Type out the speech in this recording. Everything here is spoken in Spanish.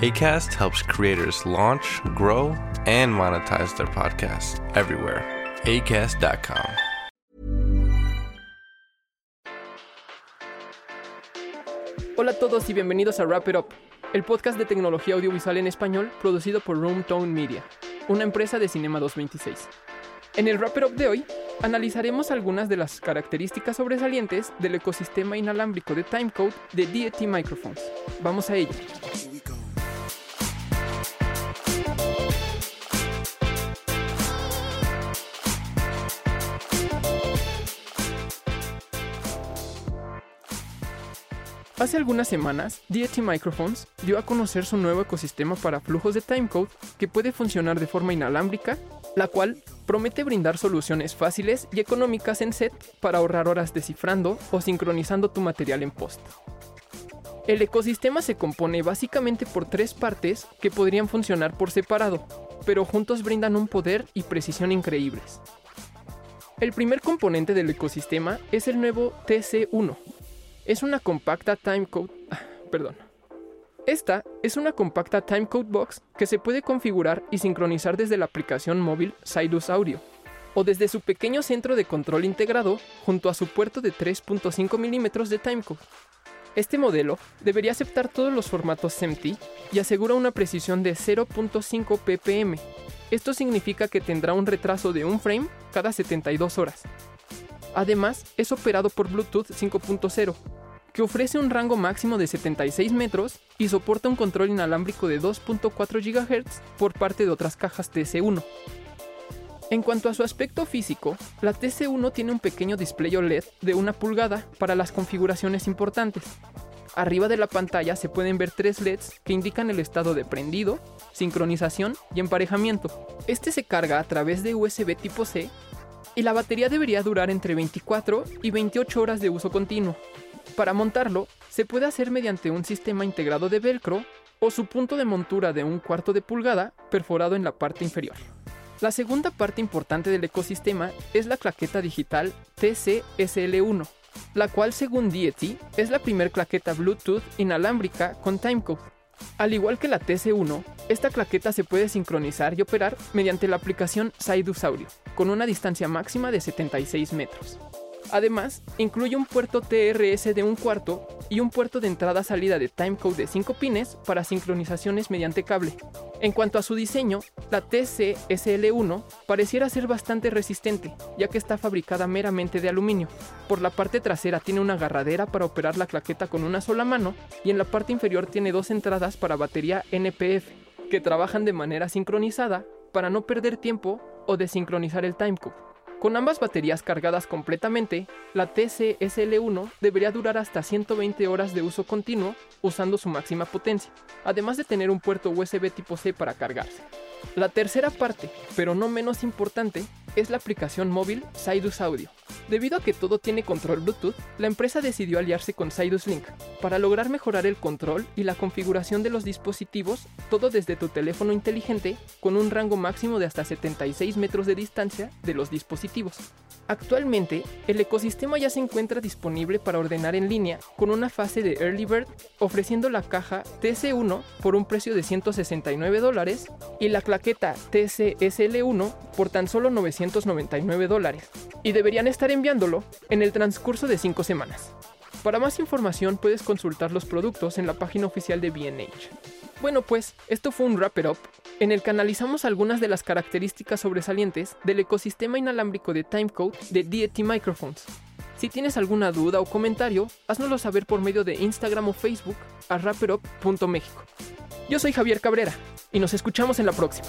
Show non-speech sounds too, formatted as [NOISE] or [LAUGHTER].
ACAST helps creators launch, grow, and monetize their podcasts everywhere. ACAST.com. Hola a todos y bienvenidos a Wrap It Up, el podcast de tecnología audiovisual en español producido por Room Tone Media, una empresa de Cinema 226. En el Wrap It Up de hoy, analizaremos algunas de las características sobresalientes del ecosistema inalámbrico de timecode de DET Microphones. Vamos a ello. Hace algunas semanas, DET Microphones dio a conocer su nuevo ecosistema para flujos de timecode que puede funcionar de forma inalámbrica, la cual promete brindar soluciones fáciles y económicas en set para ahorrar horas descifrando o sincronizando tu material en post. El ecosistema se compone básicamente por tres partes que podrían funcionar por separado, pero juntos brindan un poder y precisión increíbles. El primer componente del ecosistema es el nuevo TC1, es una compacta timecode. [SIGHS] Perdón. Esta es una compacta timecode box que se puede configurar y sincronizar desde la aplicación móvil Sidus Audio o desde su pequeño centro de control integrado junto a su puerto de 3.5 mm de timecode. Este modelo debería aceptar todos los formatos SMPTE y asegura una precisión de 0.5 ppm. Esto significa que tendrá un retraso de un frame cada 72 horas, Además, es operado por Bluetooth 5.0, que ofrece un rango máximo de 76 metros y soporta un control inalámbrico de 2.4 GHz por parte de otras cajas TC1. En cuanto a su aspecto físico, la TC1 tiene un pequeño display OLED de una pulgada para las configuraciones importantes. Arriba de la pantalla se pueden ver tres LEDs que indican el estado de prendido, sincronización y emparejamiento. Este se carga a través de USB tipo C y la batería debería durar entre 24 y 28 horas de uso continuo. Para montarlo, se puede hacer mediante un sistema integrado de velcro o su punto de montura de un cuarto de pulgada perforado en la parte inferior. La segunda parte importante del ecosistema es la claqueta digital TC-SL1, la cual según Deity es la primera claqueta Bluetooth inalámbrica con timecode al igual que la TC1, esta claqueta se puede sincronizar y operar mediante la aplicación Sidus Audio, con una distancia máxima de 76 metros. Además, incluye un puerto TRS de un cuarto y un puerto de entrada-salida de timecode de 5 pines para sincronizaciones mediante cable. En cuanto a su diseño, la TC-SL1 pareciera ser bastante resistente, ya que está fabricada meramente de aluminio. Por la parte trasera tiene una agarradera para operar la claqueta con una sola mano y en la parte inferior tiene dos entradas para batería NPF, que trabajan de manera sincronizada para no perder tiempo o desincronizar el timecode. Con ambas baterías cargadas completamente, la TC-SL1 debería durar hasta 120 horas de uso continuo usando su máxima potencia, además de tener un puerto USB tipo C para cargarse. La tercera parte, pero no menos importante, es la aplicación móvil Sidus Audio. Debido a que todo tiene control Bluetooth, la empresa decidió aliarse con Sidus Link para lograr mejorar el control y la configuración de los dispositivos, todo desde tu teléfono inteligente, con un rango máximo de hasta 76 metros de distancia de los dispositivos. Actualmente, el ecosistema ya se encuentra disponible para ordenar en línea con una fase de Early Bird ofreciendo la caja TC1 por un precio de 169 dólares y la claqueta TC-SL1 por tan solo 999 dólares. Y deberían estar enviándolo en el transcurso de 5 semanas. Para más información puedes consultar los productos en la página oficial de BNH. Bueno pues, esto fue un Wrap It Up en el que analizamos algunas de las características sobresalientes del ecosistema inalámbrico de timecode de DET Microphones. Si tienes alguna duda o comentario, háznoslo saber por medio de Instagram o Facebook a rapperup.mexico. Yo soy Javier Cabrera y nos escuchamos en la próxima.